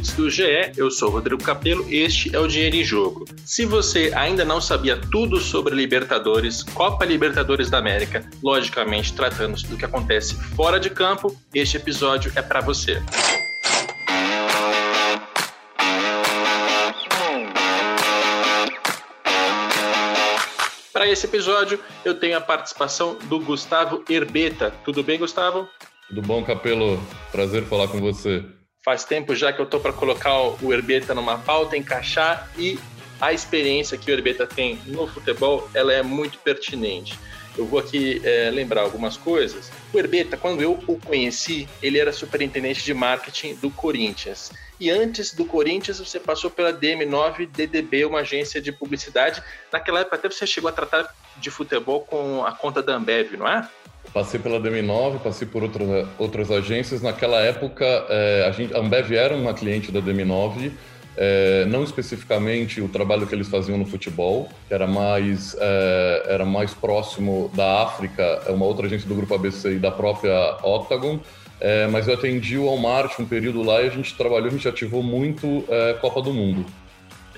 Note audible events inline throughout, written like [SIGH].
Ouvintes do GE, eu sou Rodrigo Capello este é o Dinheiro em Jogo. Se você ainda não sabia tudo sobre Libertadores, Copa Libertadores da América, logicamente tratando do que acontece fora de campo, este episódio é para você. Para esse episódio, eu tenho a participação do Gustavo Herbeta. Tudo bem, Gustavo? Tudo bom, Capelo? Prazer falar com você. Faz tempo já que eu tô para colocar o Herbeta numa pauta, encaixar e a experiência que o Herbeta tem no futebol, ela é muito pertinente. Eu vou aqui é, lembrar algumas coisas. O Herbeta, quando eu o conheci, ele era superintendente de marketing do Corinthians. E antes do Corinthians, você passou pela DM9 DDB, uma agência de publicidade. Naquela época, até você chegou a tratar de futebol com a conta da Ambev, não é? Passei pela DM9, passei por outras, outras agências. Naquela época, é, a, gente, a Ambev era uma cliente da DM9, é, não especificamente o trabalho que eles faziam no futebol, que era mais, é, era mais próximo da África, é uma outra agência do Grupo ABC e da própria Octagon, mas eu atendi o Walmart um período lá e a gente trabalhou, a gente ativou muito Copa do Mundo.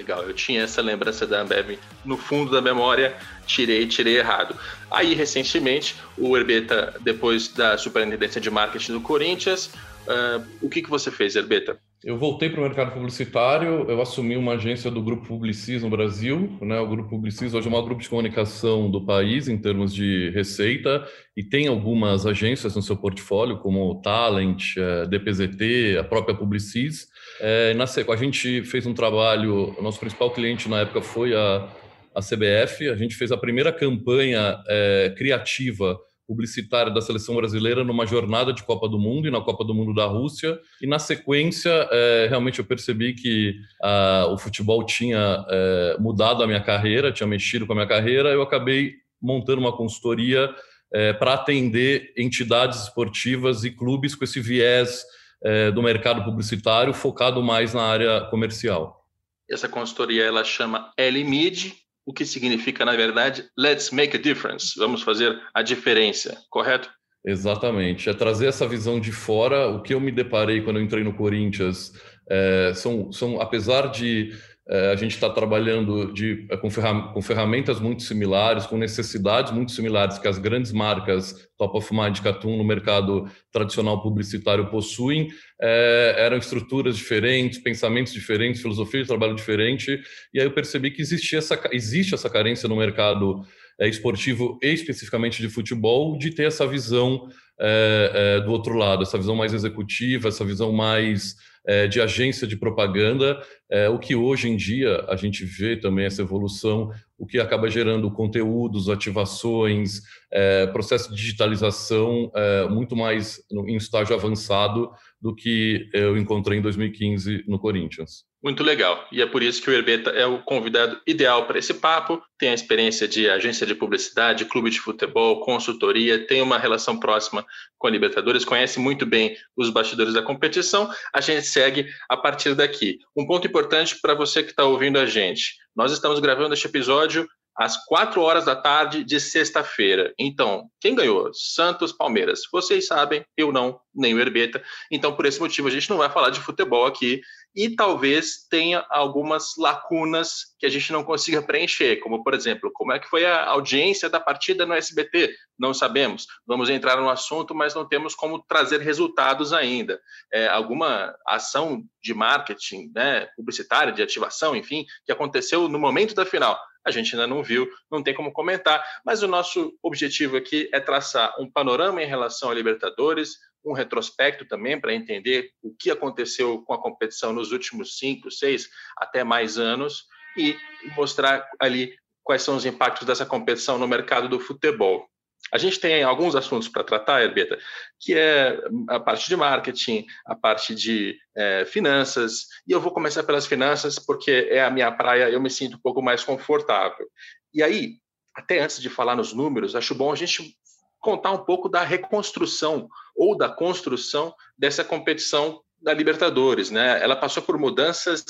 Legal, eu tinha essa lembrança da Ambev no fundo da memória, tirei, tirei errado. Aí, recentemente, o Herbeta, depois da superintendência de marketing do Corinthians, uh, o que, que você fez, Herbeta? Eu voltei para o mercado publicitário, eu assumi uma agência do Grupo Publicis no Brasil, né? O Grupo Publicis hoje é o maior grupo de comunicação do país em termos de receita e tem algumas agências no seu portfólio, como Talent, eh, DPZT, a própria Publicis. É, na a gente fez um trabalho, o nosso principal cliente na época foi a, a CBF, a gente fez a primeira campanha é, criativa publicitária da seleção brasileira numa jornada de Copa do Mundo e na Copa do Mundo da Rússia. E na sequência, é, realmente eu percebi que a, o futebol tinha é, mudado a minha carreira, tinha mexido com a minha carreira. Eu acabei montando uma consultoria é, para atender entidades esportivas e clubes com esse viés é, do mercado publicitário focado mais na área comercial. Essa consultoria ela chama LMID, o que significa, na verdade, Let's Make a Difference. Vamos fazer a diferença, correto? Exatamente. É trazer essa visão de fora. O que eu me deparei quando eu entrei no Corinthians é, são, são, apesar de a gente está trabalhando de, é, com, ferram com, ferramentas muito similares, com necessidades muito similares que as grandes marcas Top of Mind Catum no mercado tradicional publicitário possuem. É, eram estruturas diferentes, pensamentos diferentes, filosofia de trabalho diferente. E aí eu percebi que existia essa, existe essa carência no mercado é, esportivo e especificamente de futebol de ter essa visão é, do outro lado, essa visão mais executiva, essa visão mais é, de agência de propaganda, é, o que hoje em dia a gente vê também essa evolução, o que acaba gerando conteúdos, ativações, é, processo de digitalização é, muito mais no, em estágio avançado do que eu encontrei em 2015 no Corinthians. Muito legal. E é por isso que o Herbeta é o convidado ideal para esse papo. Tem a experiência de agência de publicidade, clube de futebol, consultoria, tem uma relação próxima com a Libertadores, conhece muito bem os bastidores da competição. A gente segue a partir daqui. Um ponto importante para você que está ouvindo a gente: nós estamos gravando este episódio às quatro horas da tarde de sexta-feira. Então, quem ganhou? Santos, Palmeiras. Vocês sabem, eu não, nem o Herbeta. Então, por esse motivo, a gente não vai falar de futebol aqui e talvez tenha algumas lacunas que a gente não consiga preencher, como, por exemplo, como é que foi a audiência da partida no SBT? Não sabemos. Vamos entrar no assunto, mas não temos como trazer resultados ainda. É, alguma ação de marketing, né, publicitária, de ativação, enfim, que aconteceu no momento da final a gente ainda não viu, não tem como comentar, mas o nosso objetivo aqui é traçar um panorama em relação à Libertadores, um retrospecto também para entender o que aconteceu com a competição nos últimos cinco, seis, até mais anos e mostrar ali quais são os impactos dessa competição no mercado do futebol. A gente tem alguns assuntos para tratar, Herbeta, que é a parte de marketing, a parte de é, finanças, e eu vou começar pelas finanças porque é a minha praia, eu me sinto um pouco mais confortável. E aí, até antes de falar nos números, acho bom a gente contar um pouco da reconstrução ou da construção dessa competição da Libertadores. Né? Ela passou por mudanças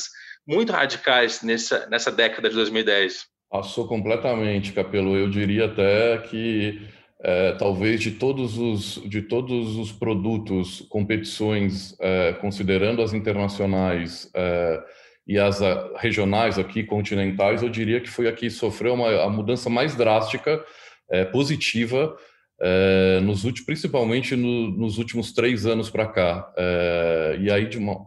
muito radicais nessa, nessa década de 2010. Passou completamente, Capelo. Eu diria até que é, talvez de todos os de todos os produtos, competições, é, considerando as internacionais é, e as regionais aqui continentais, eu diria que foi a que sofreu uma, a mudança mais drástica, positiva nos últimos, principalmente no, nos últimos três anos para cá. E aí uma,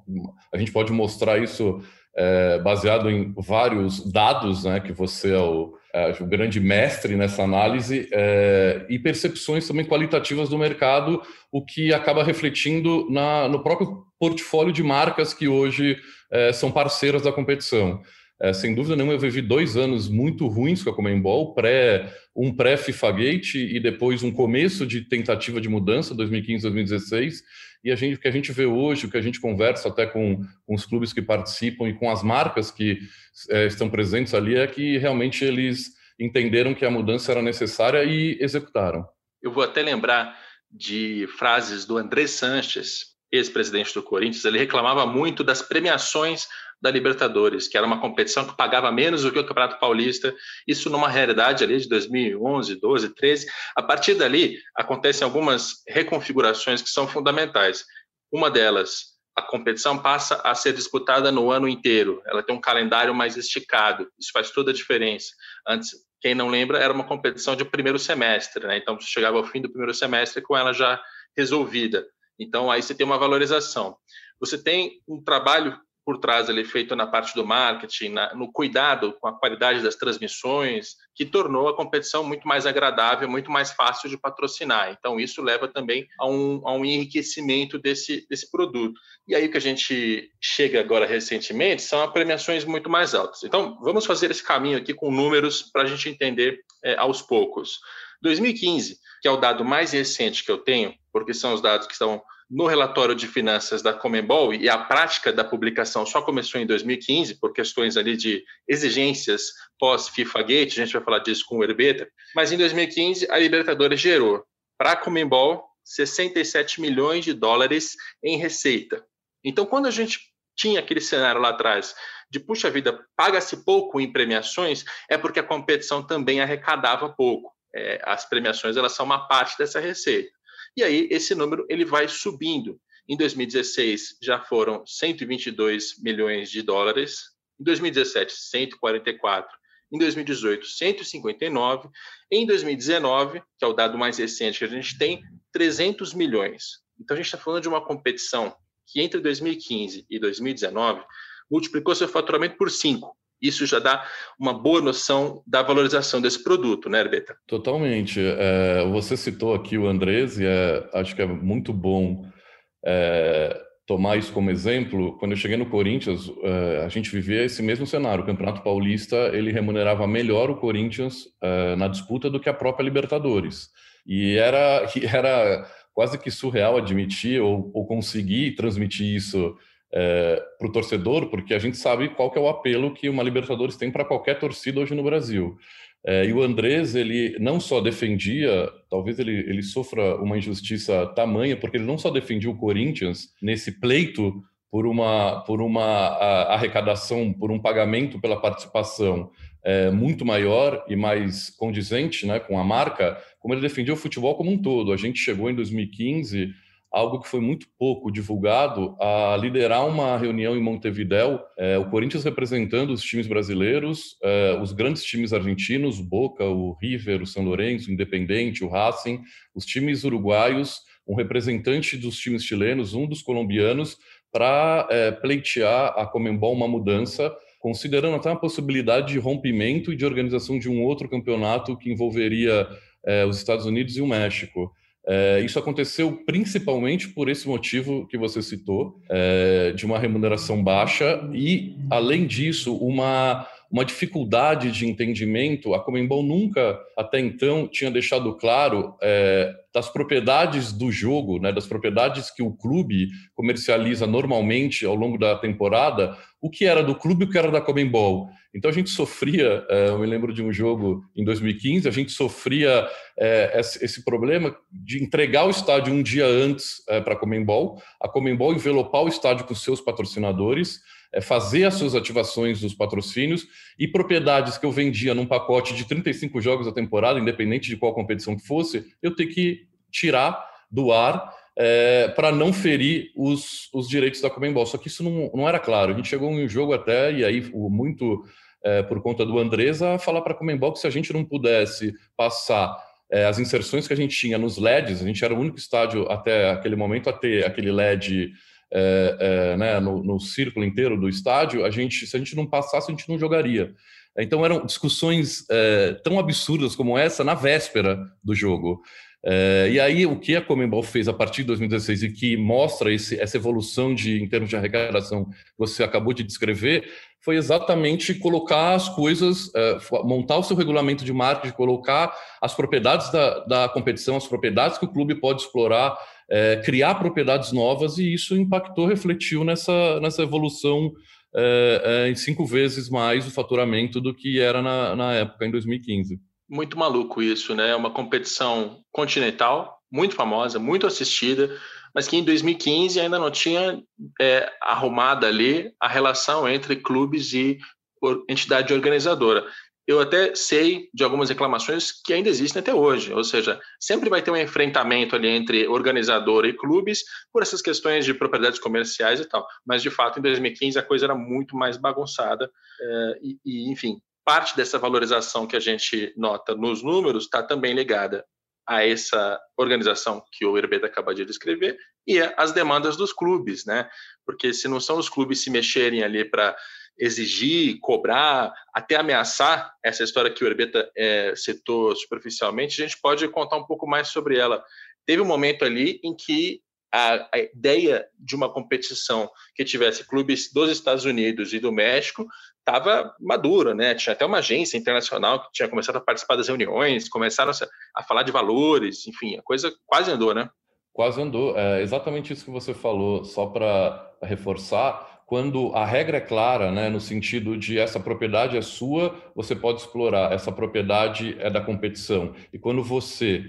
a gente pode mostrar isso é, baseado em vários dados, né, que você é o, é, o grande mestre nessa análise, é, e percepções também qualitativas do mercado, o que acaba refletindo na, no próprio portfólio de marcas que hoje é, são parceiras da competição. É, sem dúvida nenhuma, eu vivi dois anos muito ruins com a Comembol, pré, um pré-FIFA e depois um começo de tentativa de mudança, 2015, 2016. E a gente, o que a gente vê hoje, o que a gente conversa até com, com os clubes que participam e com as marcas que é, estão presentes ali, é que realmente eles entenderam que a mudança era necessária e executaram. Eu vou até lembrar de frases do André Sanches, ex-presidente do Corinthians, ele reclamava muito das premiações da Libertadores, que era uma competição que pagava menos do que o Campeonato Paulista, isso numa realidade ali de 2011, 12, 13. A partir dali, acontecem algumas reconfigurações que são fundamentais. Uma delas, a competição passa a ser disputada no ano inteiro, ela tem um calendário mais esticado, isso faz toda a diferença. Antes, quem não lembra, era uma competição de primeiro semestre, né? então você chegava ao fim do primeiro semestre com ela já resolvida. Então, aí você tem uma valorização. Você tem um trabalho por trás ali feito na parte do marketing, na, no cuidado com a qualidade das transmissões, que tornou a competição muito mais agradável, muito mais fácil de patrocinar. Então, isso leva também a um, a um enriquecimento desse, desse produto. E aí, o que a gente chega agora recentemente são a premiações muito mais altas. Então, vamos fazer esse caminho aqui com números para a gente entender é, aos poucos. 2015, que é o dado mais recente que eu tenho, porque são os dados que estão no relatório de finanças da Comembol, e a prática da publicação só começou em 2015, por questões ali de exigências pós-FIFA Gate, a gente vai falar disso com o Herbeta, mas em 2015 a Libertadores gerou para a Comembol 67 milhões de dólares em receita. Então, quando a gente tinha aquele cenário lá atrás de, puxa vida, paga-se pouco em premiações, é porque a competição também arrecadava pouco. É, as premiações elas são uma parte dessa receita. E aí esse número ele vai subindo. Em 2016 já foram 122 milhões de dólares, em 2017 144, em 2018 159, em 2019, que é o dado mais recente que a gente tem, 300 milhões. Então a gente está falando de uma competição que entre 2015 e 2019 multiplicou seu faturamento por 5. Isso já dá uma boa noção da valorização desse produto, né, Herbeta? Totalmente. É, você citou aqui o Andrés, e é, acho que é muito bom é, tomar isso como exemplo. Quando eu cheguei no Corinthians, é, a gente vivia esse mesmo cenário. O Campeonato Paulista ele remunerava melhor o Corinthians é, na disputa do que a própria Libertadores. E era, [LAUGHS] era quase que surreal admitir ou, ou conseguir transmitir isso é, para o torcedor, porque a gente sabe qual que é o apelo que uma Libertadores tem para qualquer torcida hoje no Brasil. É, e o Andrés, ele não só defendia, talvez ele, ele sofra uma injustiça tamanha, porque ele não só defendia o Corinthians nesse pleito por uma, por uma arrecadação, por um pagamento pela participação é, muito maior e mais condizente né, com a marca, como ele defendia o futebol como um todo. A gente chegou em 2015 algo que foi muito pouco divulgado, a liderar uma reunião em Montevidéu, é, o Corinthians representando os times brasileiros, é, os grandes times argentinos, o Boca, o River, o São Lourenço, o Independente, o Racing, os times uruguaios, um representante dos times chilenos, um dos colombianos, para é, pleitear a Comembol uma mudança, considerando até a possibilidade de rompimento e de organização de um outro campeonato que envolveria é, os Estados Unidos e o México. É, isso aconteceu principalmente por esse motivo que você citou, é, de uma remuneração baixa e, além disso, uma, uma dificuldade de entendimento. A Comembol nunca, até então, tinha deixado claro é, das propriedades do jogo, né, das propriedades que o clube comercializa normalmente ao longo da temporada, o que era do clube e o que era da Comembol. Então a gente sofria, é, eu me lembro de um jogo em 2015, a gente sofria é, esse problema de entregar o estádio um dia antes é, para a Comembol, a Comembol envelopar o estádio com seus patrocinadores, fazer as suas ativações dos patrocínios e propriedades que eu vendia num pacote de 35 jogos a temporada, independente de qual competição que fosse, eu ter que tirar do ar é, para não ferir os, os direitos da Comembol. Só que isso não, não era claro. A gente chegou em um jogo até, e aí muito é, por conta do Andresa, falar para a Comembol que se a gente não pudesse passar é, as inserções que a gente tinha nos LEDs, a gente era o único estádio até aquele momento a ter aquele LED é, é, né, no, no, círculo inteiro do estádio, a gente, se a gente não passasse, a gente não jogaria. Então eram discussões é, tão absurdas como essa na véspera do jogo. E aí o que a Comembol fez a partir de 2016 e que mostra esse, essa evolução de, em termos de arrecadação que você acabou de descrever, foi exatamente colocar as coisas, é, montar o seu regulamento de marketing, colocar as propriedades da, da competição, as propriedades que o clube pode explorar é, criar propriedades novas e isso impactou, refletiu nessa, nessa evolução é, é, em cinco vezes mais o faturamento do que era na, na época, em 2015. Muito maluco isso, né? Uma competição continental, muito famosa, muito assistida, mas que em 2015 ainda não tinha é, arrumada ali a relação entre clubes e entidade organizadora eu até sei de algumas reclamações que ainda existem até hoje, ou seja, sempre vai ter um enfrentamento ali entre organizador e clubes por essas questões de propriedades comerciais e tal. Mas de fato, em 2015 a coisa era muito mais bagunçada é, e, e, enfim, parte dessa valorização que a gente nota nos números está também ligada a essa organização que o Herbeta acabou de descrever e as demandas dos clubes, né? Porque se não são os clubes se mexerem ali para exigir, cobrar, até ameaçar essa história que o Herbeta é, citou superficialmente, a gente pode contar um pouco mais sobre ela. Teve um momento ali em que a, a, ideia de uma competição que tivesse clubes dos Estados Unidos e do México estava madura, né? Tinha até uma agência internacional que tinha começado a participar das reuniões, começaram a, falar de valores, enfim, a coisa quase andou, né? Quase andou. É exatamente isso que você falou, só para reforçar quando a regra é clara, né, no sentido de essa propriedade é sua, você pode explorar, essa propriedade é da competição. E quando você,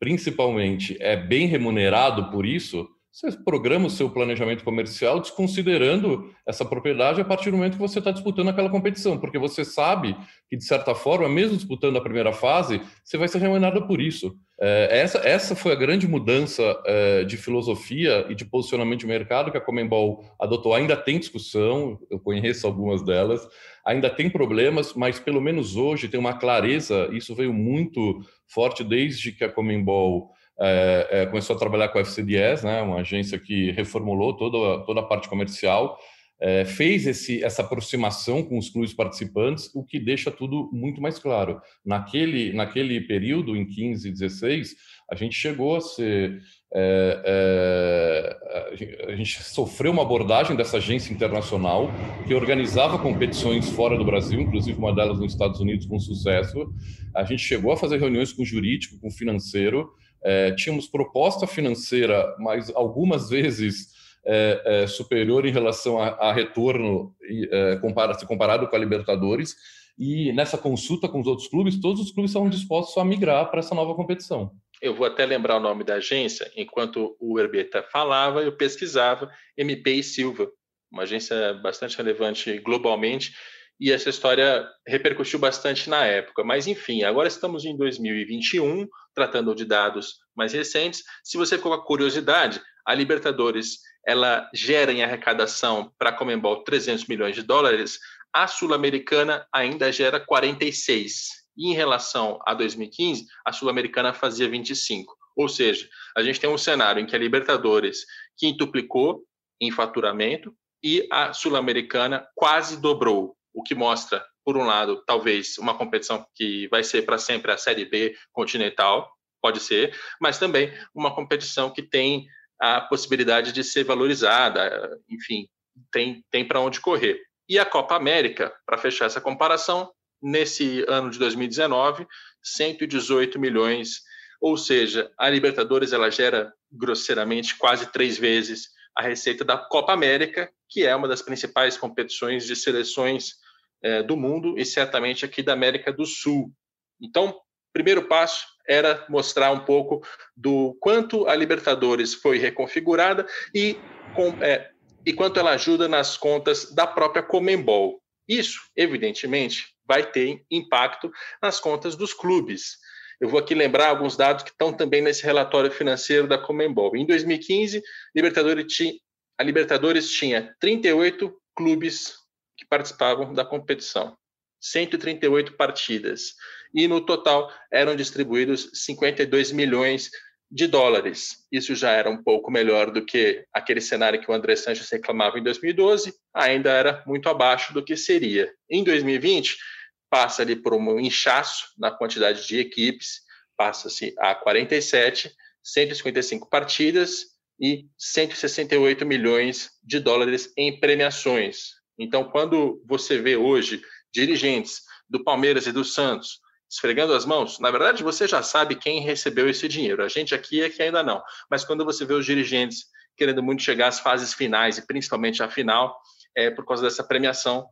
principalmente, é bem remunerado por isso, você programa o seu planejamento comercial desconsiderando essa propriedade a partir do momento que você está disputando aquela competição, porque você sabe que, de certa forma, mesmo disputando a primeira fase, você vai ser remunerado por isso. É, essa, essa foi a grande mudança é, de filosofia e de posicionamento de mercado que a Comembol adotou. Ainda tem discussão, eu conheço algumas delas, ainda tem problemas, mas pelo menos hoje tem uma clareza, isso veio muito forte desde que a Comembol é, é, começou a trabalhar com a FCDS, né, uma agência que reformulou toda, toda a parte comercial, é, fez esse, essa aproximação com os clubes participantes, o que deixa tudo muito mais claro. Naquele, naquele período, em 15 e 16, a gente chegou a ser. É, é, a gente sofreu uma abordagem dessa agência internacional que organizava competições fora do Brasil, inclusive uma delas nos Estados Unidos com sucesso. A gente chegou a fazer reuniões com jurídico, com financeiro, é, tínhamos proposta financeira, mas algumas vezes é, é, superior em relação a, a retorno é, compara, se comparado com a Libertadores. E nessa consulta com os outros clubes, todos os clubes estavam dispostos a migrar para essa nova competição. Eu vou até lembrar o nome da agência, enquanto o Herbeta falava, eu pesquisava MP e Silva, uma agência bastante relevante globalmente, e essa história repercutiu bastante na época. Mas, enfim, agora estamos em 2021, tratando de dados mais recentes. Se você ficou com a curiosidade, a Libertadores ela gera em arrecadação para a Comembol 300 milhões de dólares, a Sul-Americana ainda gera 46. E em relação a 2015, a Sul-Americana fazia 25. Ou seja, a gente tem um cenário em que a Libertadores quintuplicou em faturamento e a Sul-Americana quase dobrou o que mostra, por um lado, talvez uma competição que vai ser para sempre a Série B continental, pode ser, mas também uma competição que tem a possibilidade de ser valorizada, enfim, tem, tem para onde correr. E a Copa América, para fechar essa comparação, nesse ano de 2019, 118 milhões, ou seja, a Libertadores ela gera grosseiramente quase três vezes a receita da Copa América, que é uma das principais competições de seleções é, do mundo e certamente aqui da América do Sul. Então, primeiro passo era mostrar um pouco do quanto a Libertadores foi reconfigurada e, com, é, e quanto ela ajuda nas contas da própria Comembol. Isso, evidentemente, vai ter impacto nas contas dos clubes. Eu vou aqui lembrar alguns dados que estão também nesse relatório financeiro da Comembol. Em 2015, Libertadores tinha, a Libertadores tinha 38 clubes que participavam da competição, 138 partidas. E no total eram distribuídos 52 milhões de dólares. Isso já era um pouco melhor do que aquele cenário que o André Sanches reclamava em 2012, ainda era muito abaixo do que seria. Em 2020, passa ali por um inchaço na quantidade de equipes, passa-se a 47, 155 partidas e 168 milhões de dólares em premiações. Então, quando você vê hoje dirigentes do Palmeiras e do Santos esfregando as mãos, na verdade você já sabe quem recebeu esse dinheiro. A gente aqui é que ainda não. Mas quando você vê os dirigentes querendo muito chegar às fases finais e principalmente à final, é por causa dessa premiação,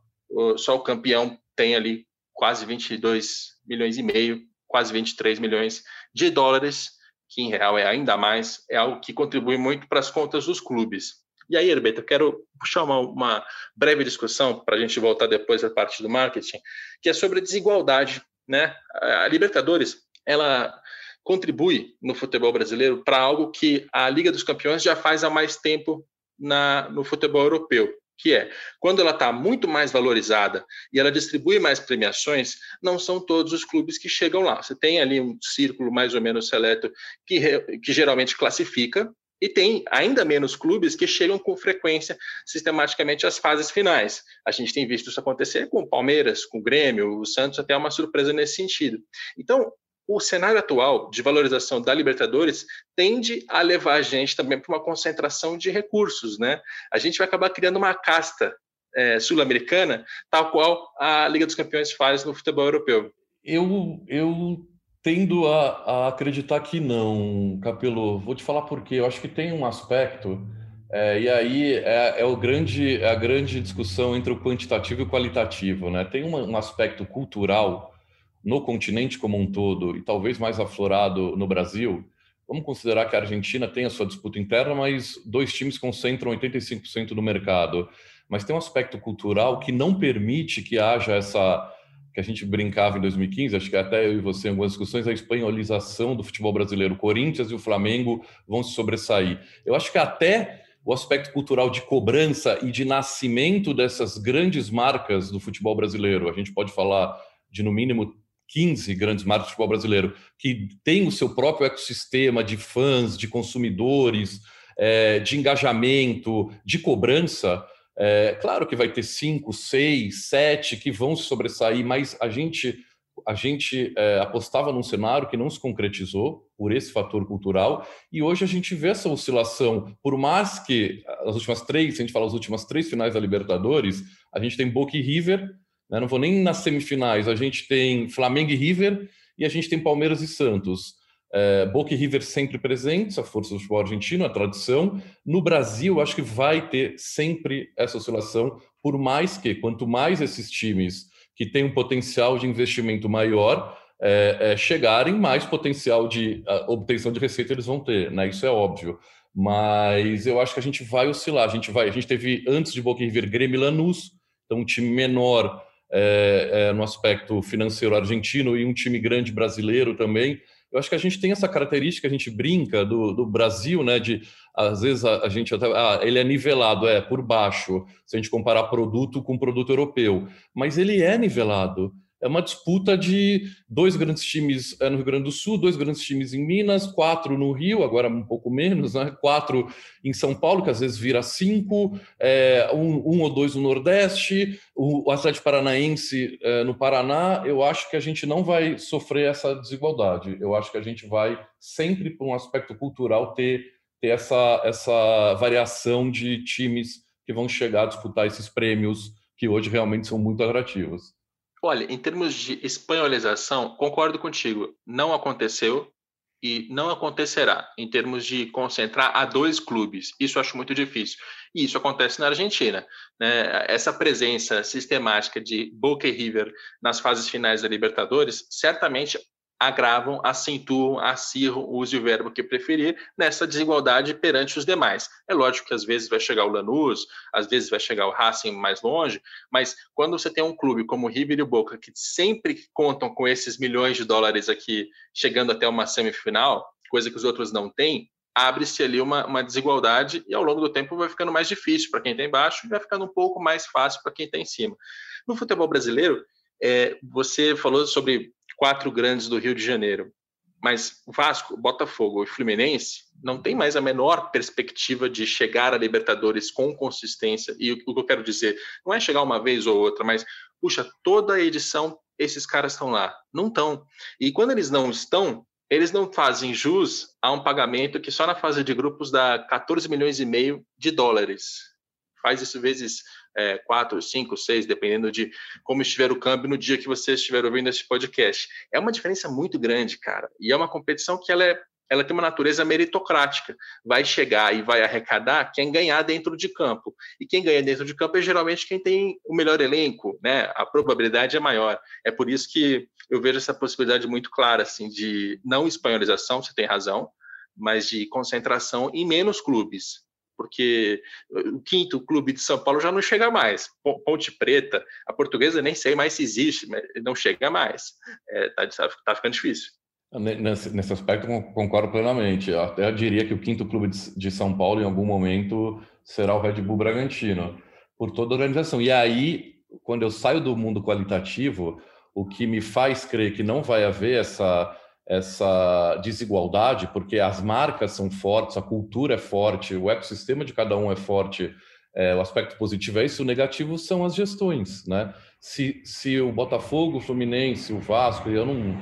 só o campeão tem ali quase 22 milhões e meio, quase 23 milhões de dólares, que em real é ainda mais, é algo que contribui muito para as contas dos clubes. E aí, Herbeto, eu quero puxar uma, uma breve discussão para a gente voltar depois à parte do marketing, que é sobre a desigualdade. Né? A Libertadores, ela contribui no futebol brasileiro para algo que a Liga dos Campeões já faz há mais tempo na, no futebol europeu, que é quando ela está muito mais valorizada e ela distribui mais premiações, não são todos os clubes que chegam lá. Você tem ali um círculo mais ou menos seleto que, que geralmente classifica, e tem ainda menos clubes que chegam com frequência, sistematicamente, às fases finais. A gente tem visto isso acontecer com o Palmeiras, com o Grêmio, o Santos, até uma surpresa nesse sentido. Então, o cenário atual de valorização da Libertadores tende a levar a gente também para uma concentração de recursos, né? A gente vai acabar criando uma casta é, sul-americana, tal qual a Liga dos Campeões faz no futebol europeu. Eu, eu tendo a, a acreditar que não, Capelo. Vou te falar por quê. Eu acho que tem um aspecto, é, e aí é, é, o grande, é a grande discussão entre o quantitativo e o qualitativo, né? Tem um, um aspecto cultural no continente como um todo e talvez mais aflorado no Brasil, vamos considerar que a Argentina tem a sua disputa interna, mas dois times concentram 85% do mercado. Mas tem um aspecto cultural que não permite que haja essa que a gente brincava em 2015, acho que até eu e você em algumas discussões, a espanholização do futebol brasileiro. O Corinthians e o Flamengo vão se sobressair. Eu acho que até o aspecto cultural de cobrança e de nascimento dessas grandes marcas do futebol brasileiro, a gente pode falar de no mínimo 15 grandes marcas de futebol brasileiro, que tem o seu próprio ecossistema de fãs, de consumidores, é, de engajamento, de cobrança. É, claro que vai ter cinco, seis, sete que vão se sobressair, mas a gente a gente é, apostava num cenário que não se concretizou por esse fator cultural e hoje a gente vê essa oscilação. Por mais que as últimas três, se a gente falar as últimas três finais da Libertadores, a gente tem Boca e River né? Não vou nem nas semifinais. A gente tem Flamengo e River e a gente tem Palmeiras e Santos. É, Boca e River sempre presentes, a força do futebol argentino, a tradição. No Brasil, acho que vai ter sempre essa oscilação, por mais que, quanto mais esses times que têm um potencial de investimento maior é, é, chegarem, mais potencial de obtenção de receita eles vão ter, né? Isso é óbvio. Mas eu acho que a gente vai oscilar. A gente vai. A gente teve antes de Boca e River Grêmio Lanús, então um time menor é, é, no aspecto financeiro argentino e um time grande brasileiro também. Eu acho que a gente tem essa característica, a gente brinca do, do Brasil, né? De às vezes a, a gente até, ah, ele é nivelado, é por baixo, se a gente comparar produto com produto europeu, mas ele é nivelado é uma disputa de dois grandes times é, no Rio Grande do Sul, dois grandes times em Minas, quatro no Rio, agora um pouco menos, né? quatro em São Paulo, que às vezes vira cinco, é, um, um, ou dois no Nordeste, o, Atlético Paranaense é, no Paraná. Eu acho que a gente não vai sofrer essa desigualdade. Eu acho que a gente vai sempre, por um aspecto cultural, ter, ter essa, essa variação de times que vão chegar a disputar esses prêmios que hoje realmente são muito atrativos. Olha, em termos de espanholização, concordo contigo. Não aconteceu e não acontecerá em termos de concentrar a dois clubes. Isso acho muito difícil. E isso acontece na Argentina. Né? Essa presença sistemática de Boca e River nas fases finais da Libertadores certamente agravam, acentuam, acirram, use o verbo que preferir, nessa desigualdade perante os demais. É lógico que às vezes vai chegar o Lanús, às vezes vai chegar o Racing mais longe, mas quando você tem um clube como o River e o Boca, que sempre contam com esses milhões de dólares aqui, chegando até uma semifinal, coisa que os outros não têm, abre-se ali uma, uma, desigualdade e ao longo do tempo vai ficando mais difícil para quem está embaixo e vai ficando um pouco mais fácil para quem está em cima. No futebol brasileiro, é, você falou sobre quatro grandes do Rio de Janeiro. Mas Vasco, Botafogo e Fluminense não tem mais a menor perspectiva de chegar a Libertadores com consistência. E o que eu quero dizer não é chegar uma vez ou outra, mas puxa, toda a edição esses caras estão lá. Não estão. E quando eles não estão, eles não fazem jus a um pagamento que só na fase de grupos dá 14 milhões e meio de dólares. Faz isso vezes é, quatro, cinco, seis, dependendo de como estiver o câmbio no dia que você estiver ouvindo esse podcast. É uma diferença muito grande, cara. E é uma competição que ela é ela tem uma natureza meritocrática. Vai chegar e vai arrecadar quem ganhar dentro de campo. E quem ganha dentro de campo é geralmente quem tem o melhor elenco, né? A probabilidade é maior. É por isso que eu vejo essa possibilidade muito clara, assim, de não espanholização, você tem razão, mas de concentração em menos clubes porque o quinto clube de São Paulo já não chega mais. Ponte Preta, a portuguesa nem sei mais se existe, mas não chega mais. Está é, tá, tá ficando difícil. Nesse, nesse aspecto, concordo plenamente. Eu até diria que o quinto clube de São Paulo, em algum momento, será o Red Bull Bragantino, por toda a organização. E aí, quando eu saio do mundo qualitativo, o que me faz crer que não vai haver essa essa desigualdade, porque as marcas são fortes, a cultura é forte, o ecossistema de cada um é forte. É, o aspecto positivo é isso, o negativo são as gestões, né? Se, se o Botafogo, o Fluminense, o Vasco, eu não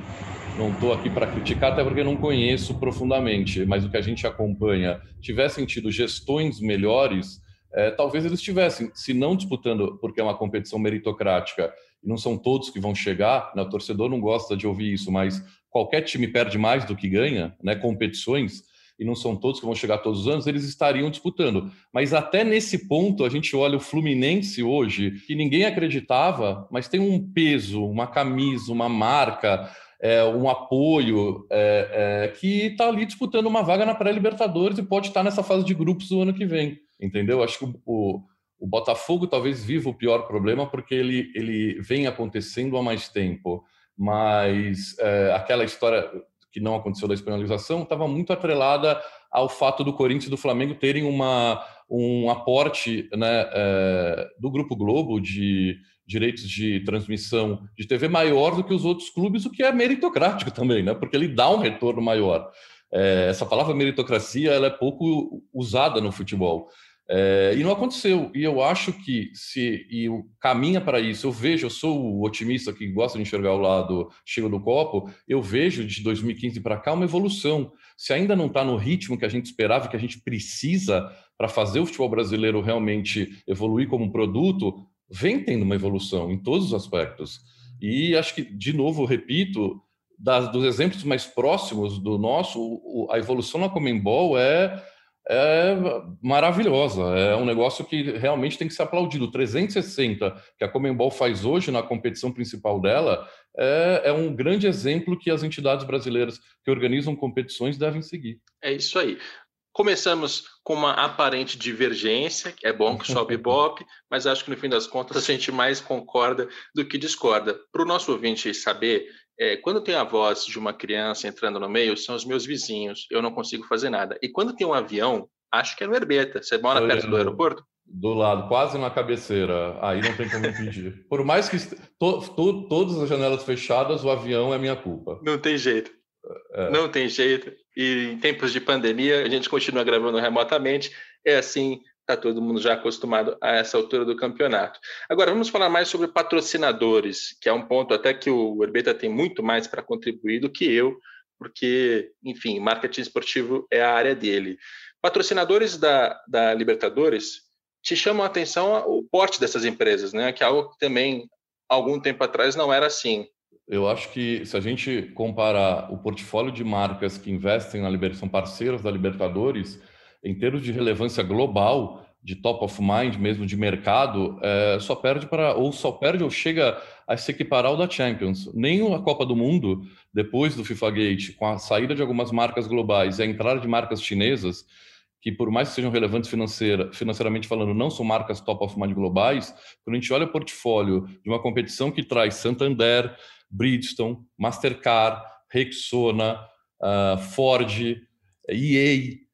não estou aqui para criticar, até porque não conheço profundamente, mas o que a gente acompanha tivessem tido gestões melhores, é, talvez eles tivessem, se não disputando, porque é uma competição meritocrática, não são todos que vão chegar, né? o torcedor não gosta de ouvir isso, mas qualquer time perde mais do que ganha, né, competições, e não são todos que vão chegar todos os anos, eles estariam disputando. Mas até nesse ponto, a gente olha o Fluminense hoje, que ninguém acreditava, mas tem um peso, uma camisa, uma marca, é, um apoio é, é, que está ali disputando uma vaga na pré-Libertadores e pode estar nessa fase de grupos do ano que vem. Entendeu? Acho que o, o, o Botafogo talvez viva o pior problema porque ele, ele vem acontecendo há mais tempo mas é, aquela história que não aconteceu da espanholização estava muito atrelada ao fato do Corinthians e do Flamengo terem uma, um aporte né, é, do Grupo Globo de direitos de transmissão de TV maior do que os outros clubes, o que é meritocrático também, né, porque ele dá um retorno maior. É, essa palavra meritocracia ela é pouco usada no futebol. É, e não aconteceu. E eu acho que se e caminha para isso, eu vejo, eu sou o otimista que gosta de enxergar o lado cheio do copo, eu vejo de 2015 para cá uma evolução. Se ainda não está no ritmo que a gente esperava, que a gente precisa para fazer o futebol brasileiro realmente evoluir como produto, vem tendo uma evolução em todos os aspectos. E acho que, de novo, repito, das, dos exemplos mais próximos do nosso, o, a evolução na Comembol é é maravilhosa. É um negócio que realmente tem que ser aplaudido. 360 que a Comembol faz hoje na competição principal dela é, é, um grande exemplo que as entidades brasileiras que organizam competições devem seguir. É isso aí. Começamos com uma aparente divergência, é bom que sobe Ibope, mas acho que no fim das contas a gente mais concorda do que discorda. Para o nosso ouvinte saber, é, quando tem a voz de uma criança entrando no meio, são os meus vizinhos, eu não consigo fazer nada. E quando tem um avião, acho que é no Herbeta. Você mora Foi perto do aeroporto? Do lado, quase na cabeceira. Aí não tem como impedir. Por mais que to, to, todas as janelas fechadas, o avião é minha culpa. Não tem jeito. É. Não tem jeito. E em tempos de pandemia, a gente continua gravando remotamente. É assim está todo mundo já acostumado a essa altura do campeonato. Agora, vamos falar mais sobre patrocinadores, que é um ponto até que o Herbeta tem muito mais para contribuir do que eu, porque, enfim, marketing esportivo é a área dele. Patrocinadores da, da Libertadores te chama a atenção o porte dessas empresas, né? Que é algo que também algum tempo atrás não era assim. Eu acho que se a gente comparar o portfólio de marcas que investem na Libertadores, são parceiras da Libertadores, em termos de relevância global, de top of mind mesmo de mercado, é, só perde para ou só perde ou chega a se equiparar ao da Champions. Nem a Copa do Mundo, depois do FIFA Gate, com a saída de algumas marcas globais e a entrada de marcas chinesas, que por mais que sejam relevantes financeira, financeiramente falando, não são marcas top of mind globais, quando a gente olha o portfólio de uma competição que traz Santander, Bridgestone, Mastercard, Rexona, uh, Ford, EA,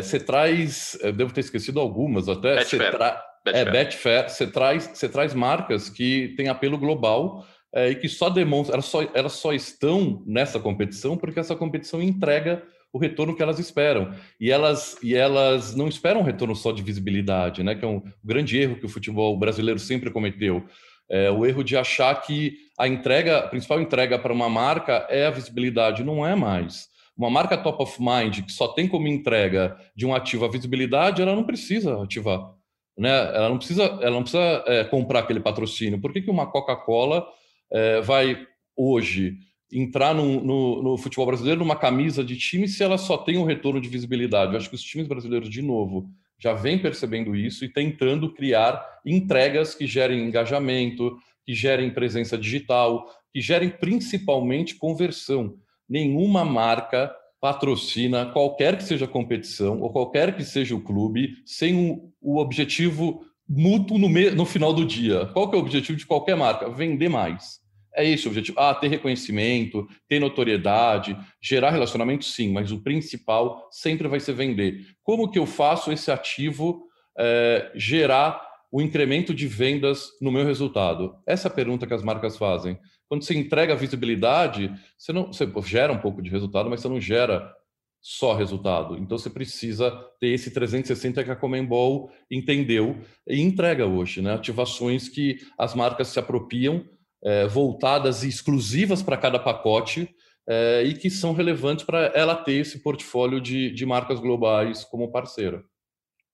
você traz, devo ter esquecido algumas até. Betfair. Tra... É, Betfair. Você traz, você traz marcas que têm apelo global é, e que só demonstram, elas só, elas só estão nessa competição porque essa competição entrega o retorno que elas esperam. E elas, e elas não esperam um retorno só de visibilidade, né? que é um grande erro que o futebol brasileiro sempre cometeu. É, o erro de achar que a entrega, a principal entrega para uma marca é a visibilidade. Não é mais. Uma marca top of mind que só tem como entrega de um ativo a visibilidade, ela não precisa ativar. Né? Ela não precisa, ela não precisa é, comprar aquele patrocínio. Por que, que uma Coca-Cola é, vai hoje entrar no, no, no, futebol brasileiro numa camisa de time se ela só tem um retorno de visibilidade? Eu acho que os times brasileiros, de novo, já vêm percebendo isso e tentando criar entregas que gerem engajamento, que gerem presença digital, que gerem principalmente conversão nenhuma marca patrocina qualquer que seja a competição ou qualquer que seja o clube sem o objetivo mútuo no, me, no final do dia. Qual que é o objetivo de qualquer marca? Vender mais. É esse o objetivo. Ah, ter reconhecimento, ter notoriedade, gerar relacionamento, sim, mas o principal sempre vai ser vender. Como que eu faço esse ativo é, gerar o incremento de vendas no meu resultado? Essa é a pergunta que as marcas fazem. Quando você entrega visibilidade, você não você gera um pouco de resultado, mas você não gera só resultado. Então você precisa ter esse 360 que a Comembol entendeu e entrega hoje, né? Ativações que as marcas se apropriam, é, voltadas e exclusivas para cada pacote é, e que são relevantes para ela ter esse portfólio de, de marcas globais como parceira.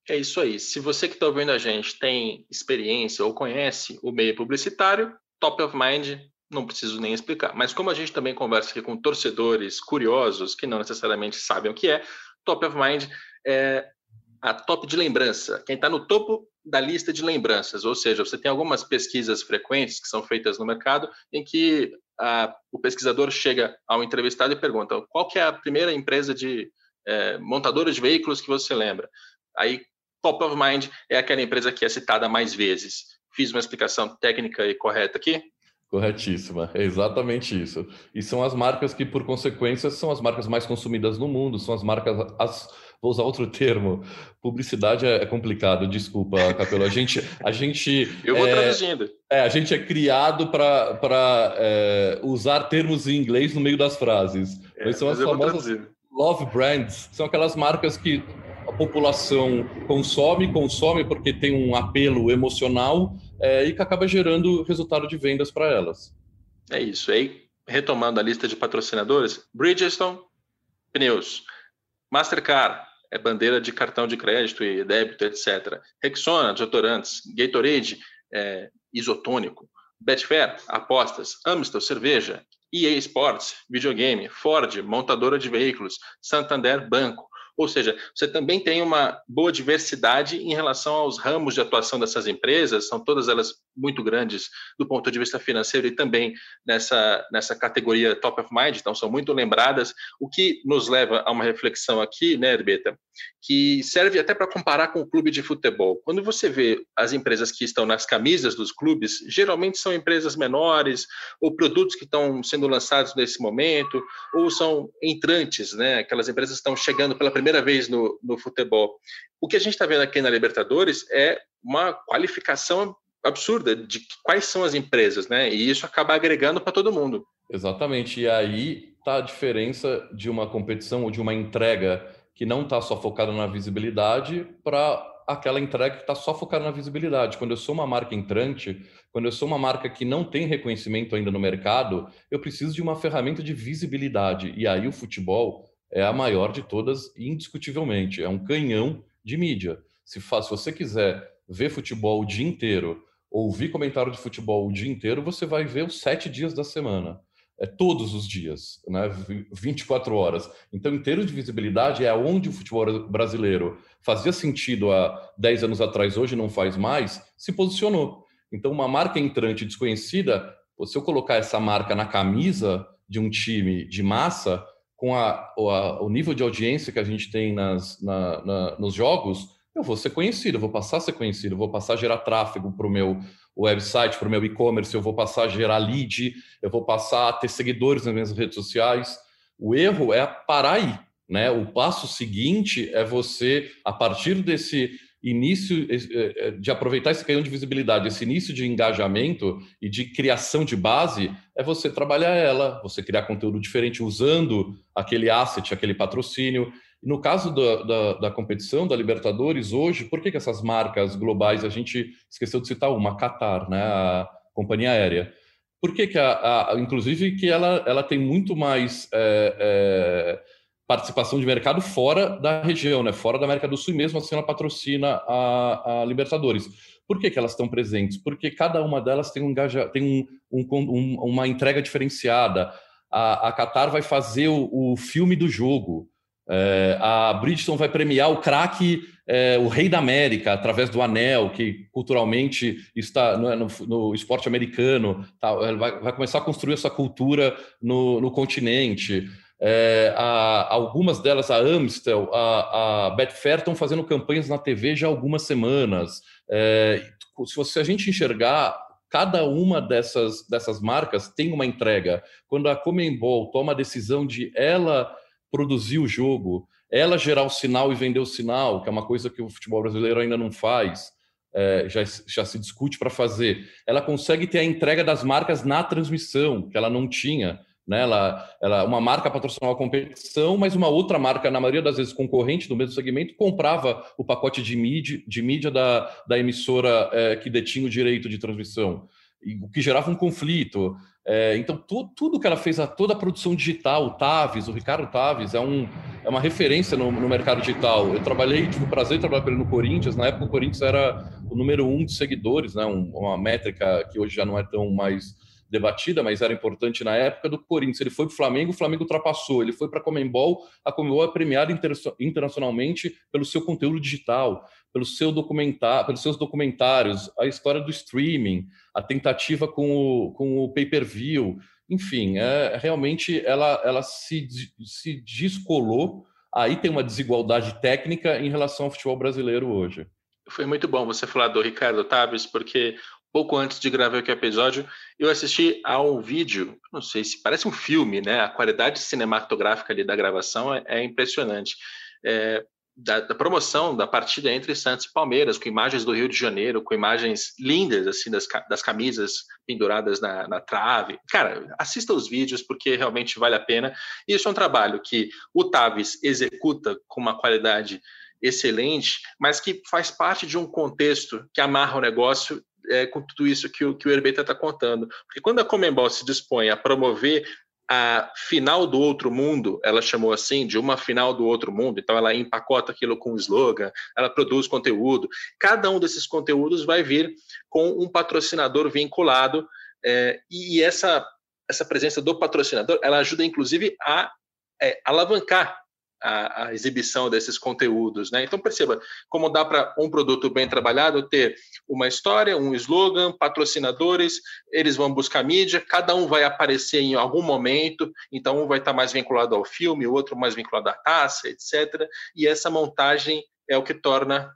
É isso aí. Se você que está ouvindo a gente tem experiência ou conhece o meio publicitário, Top of Mind não preciso nem explicar. Mas como a gente também conversa aqui com torcedores curiosos que não necessariamente sabem o que é, top of mind é a top de lembrança. Quem está no topo da lista de lembranças, ou seja, você tem algumas pesquisas frequentes que são feitas no mercado em que a, o pesquisador chega ao entrevistado e pergunta qual é a primeira empresa de é, montadora de veículos que você lembra. Aí, top of mind é aquela empresa que é citada mais vezes. Fiz uma explicação técnica e correta aqui? Corretíssima, é exatamente isso. E são as marcas que, por consequência, são as marcas mais consumidas no mundo, são as marcas. As, vou usar outro termo. Publicidade é, é complicado, desculpa, Capelo. A gente. A gente Eu vou é, traduzindo. É, a gente é criado para é, usar termos em inglês no meio das frases. É, são as famosas love brands, são aquelas marcas que a população consome, consome porque tem um apelo emocional é, e que acaba gerando resultado de vendas para elas. É isso. Aí, retomando a lista de patrocinadores, Bridgestone, pneus. Mastercard, é bandeira de cartão de crédito e débito, etc. Rexona, desodorantes. Gatorade, é, isotônico. Betfair, apostas. Amstel, cerveja. EA Sports, videogame. Ford, montadora de veículos. Santander, banco. Ou seja, você também tem uma boa diversidade em relação aos ramos de atuação dessas empresas, são todas elas muito grandes do ponto de vista financeiro e também nessa, nessa categoria top of mind, então são muito lembradas, o que nos leva a uma reflexão aqui, né, Herbeta, que serve até para comparar com o clube de futebol. Quando você vê as empresas que estão nas camisas dos clubes, geralmente são empresas menores ou produtos que estão sendo lançados nesse momento, ou são entrantes, né, aquelas empresas que estão chegando pela primeira primeira vez no, no futebol. O que a gente está vendo aqui na Libertadores é uma qualificação absurda de quais são as empresas, né? E isso acaba agregando para todo mundo. Exatamente. E aí está a diferença de uma competição ou de uma entrega que não está só focada na visibilidade para aquela entrega que está só focada na visibilidade. Quando eu sou uma marca entrante, quando eu sou uma marca que não tem reconhecimento ainda no mercado, eu preciso de uma ferramenta de visibilidade. E aí o futebol é a maior de todas, indiscutivelmente. É um canhão de mídia. Se, faz, se você quiser ver futebol o dia inteiro, ouvir comentário de futebol o dia inteiro, você vai ver os sete dias da semana. É todos os dias, né? 24 horas. Então, em termos de visibilidade, é onde o futebol brasileiro fazia sentido há 10 anos atrás, hoje não faz mais, se posicionou. Então, uma marca entrante desconhecida, se eu colocar essa marca na camisa de um time de massa, com a, a, o nível de audiência que a gente tem nas, na, na, nos jogos, eu vou ser conhecido, eu vou passar a ser conhecido, eu vou passar a gerar tráfego para o meu website, para o meu e-commerce, eu vou passar a gerar lead, eu vou passar a ter seguidores nas minhas redes sociais. O erro é parar aí. Né? O passo seguinte é você, a partir desse início é, é, de aproveitar esse canhão de visibilidade, esse início de engajamento e de criação de base, é você trabalhar ela, você criar conteúdo diferente usando aquele asset, aquele patrocínio. No caso da, da, da competição da Libertadores, hoje, por que, que essas marcas globais, a gente esqueceu de citar uma, a Qatar, né, a companhia aérea, por que, que a, a, inclusive, que ela, ela tem muito mais é, é, participação de mercado fora da região, né? fora da América do Sul, e mesmo assim ela patrocina a, a Libertadores. Por que, que elas estão presentes? Porque cada uma delas tem, um, tem um, um, uma entrega diferenciada. A, a Qatar vai fazer o, o filme do jogo. É, a Bridgestone vai premiar o craque, é, o rei da América, através do anel, que culturalmente está no, no, esporte americano. Tá, vai, vai, começar a construir essa cultura no, no continente. É, a, algumas delas, a Amstel, a, a Betfair, estão fazendo campanhas na TV já há algumas semanas. É, se, a gente enxergar, cada uma dessas, dessas marcas tem uma entrega. Quando a Comembol toma a decisão de ela produzir o jogo, ela gerar o sinal e vender o sinal, que é uma coisa que o futebol brasileiro ainda não faz, é, já, já se discute para fazer. Ela consegue ter a entrega das marcas na transmissão, que ela não tinha. Né? Ela, ela, uma marca patrocinava a competição, mas uma outra marca, na maioria das vezes concorrente do mesmo segmento, comprava o pacote de mídia, de mídia da, da emissora é, que detinha o direito de transmissão, o que gerava um conflito. É, então, tu, tudo que ela fez, a, toda a produção digital, o Taves, o Ricardo Taves, é, um, é uma referência no, no mercado digital. Eu trabalhei, tive o prazer de trabalhar com ele no Corinthians, na época o Corinthians era o número um de seguidores, né? Um, uma métrica que hoje já não é tão mais debatida, mas era importante na época do Corinthians. Ele foi para o Flamengo, o Flamengo ultrapassou. Ele foi para a Comembol, a Comembol é premiada internacionalmente pelo seu conteúdo digital, pelo seu documentar, pelos seus documentários, a história do streaming, a tentativa com o, com o pay-per-view. Enfim, é, realmente ela, ela se, se descolou. Aí tem uma desigualdade técnica em relação ao futebol brasileiro hoje. Foi muito bom você falar do Ricardo Taves, porque pouco antes de gravar aqui o episódio, eu assisti a um vídeo, não sei se parece um filme, né? A qualidade cinematográfica ali da gravação é, é impressionante. É, da, da, promoção da partida entre Santos e Palmeiras, com imagens do Rio de Janeiro, com imagens lindas assim das, das camisas penduradas na, na trave. Cara, assista os vídeos porque realmente vale a pena. Isso é um trabalho que o Taves executa com uma qualidade excelente, mas que faz parte de um contexto que amarra o negócio é, com tudo isso que o, que o está contando. Porque quando a Comembol se dispõe a promover a final do outro mundo, ela chamou assim, de uma final do outro mundo, então ela empacota aquilo com um slogan, ela produz conteúdo. Cada um desses conteúdos vai vir com um patrocinador vinculado, é, e essa, essa presença do patrocinador, ela ajuda inclusive a é, alavancar a, a, exibição desses conteúdos. Né? Então, perceba como dá para um produto bem trabalhado ter uma história, um slogan, patrocinadores, eles vão buscar mídia, cada um vai aparecer em algum momento, então um vai estar mais vinculado ao filme, o outro mais vinculado à taça, etc. E essa montagem é o que torna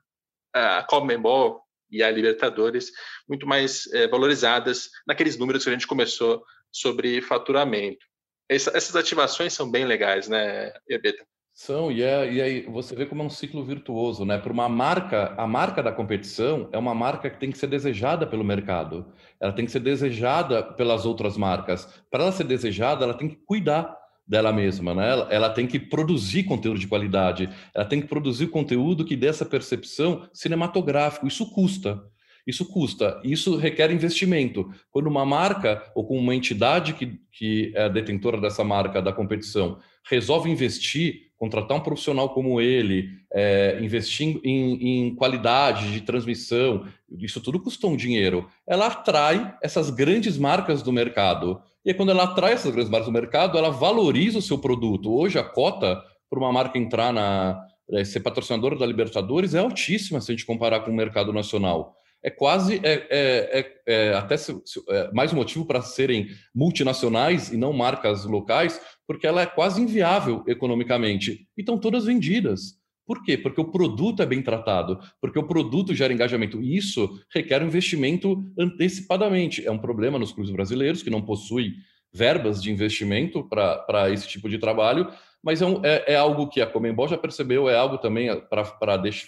a Comembol e a Libertadores muito mais é, valorizadas naqueles números que a gente começou sobre faturamento. Essa, essas ativações são bem legais, né, Ebeta? São, e, é, e aí você vê como é um ciclo virtuoso, né? Para uma marca, a marca da competição é uma marca que tem que ser desejada pelo mercado, ela tem que ser desejada pelas outras marcas. Para ela ser desejada, ela tem que cuidar dela mesma, né? Ela, ela, tem que produzir conteúdo de qualidade, ela tem que produzir conteúdo que dê essa percepção cinematográfica. Isso custa. Isso custa, isso requer investimento. Quando uma marca ou com uma entidade que, que é detentora dessa marca da competição resolve investir contratar um profissional como ele, é, investir em, em, qualidade de transmissão, isso tudo custou um dinheiro. Ela atrai essas grandes marcas do mercado. E aí, quando ela atrai essas grandes marcas do mercado, ela valoriza o seu produto. Hoje, a cota para uma marca entrar na é, ser patrocinadora da Libertadores é altíssima se a gente comparar com o mercado nacional é quase é, é, é, é até se, se, é mais um motivo para serem multinacionais e não marcas locais, porque ela é quase inviável economicamente. E estão todas vendidas. Por quê? Porque o produto é bem tratado, porque o produto gera engajamento. E isso requer um investimento antecipadamente. É um problema nos clubes brasileiros que não possuem verbas de investimento para esse tipo de trabalho, mas é, um, é, é, algo que a Comembol já percebeu, é algo também para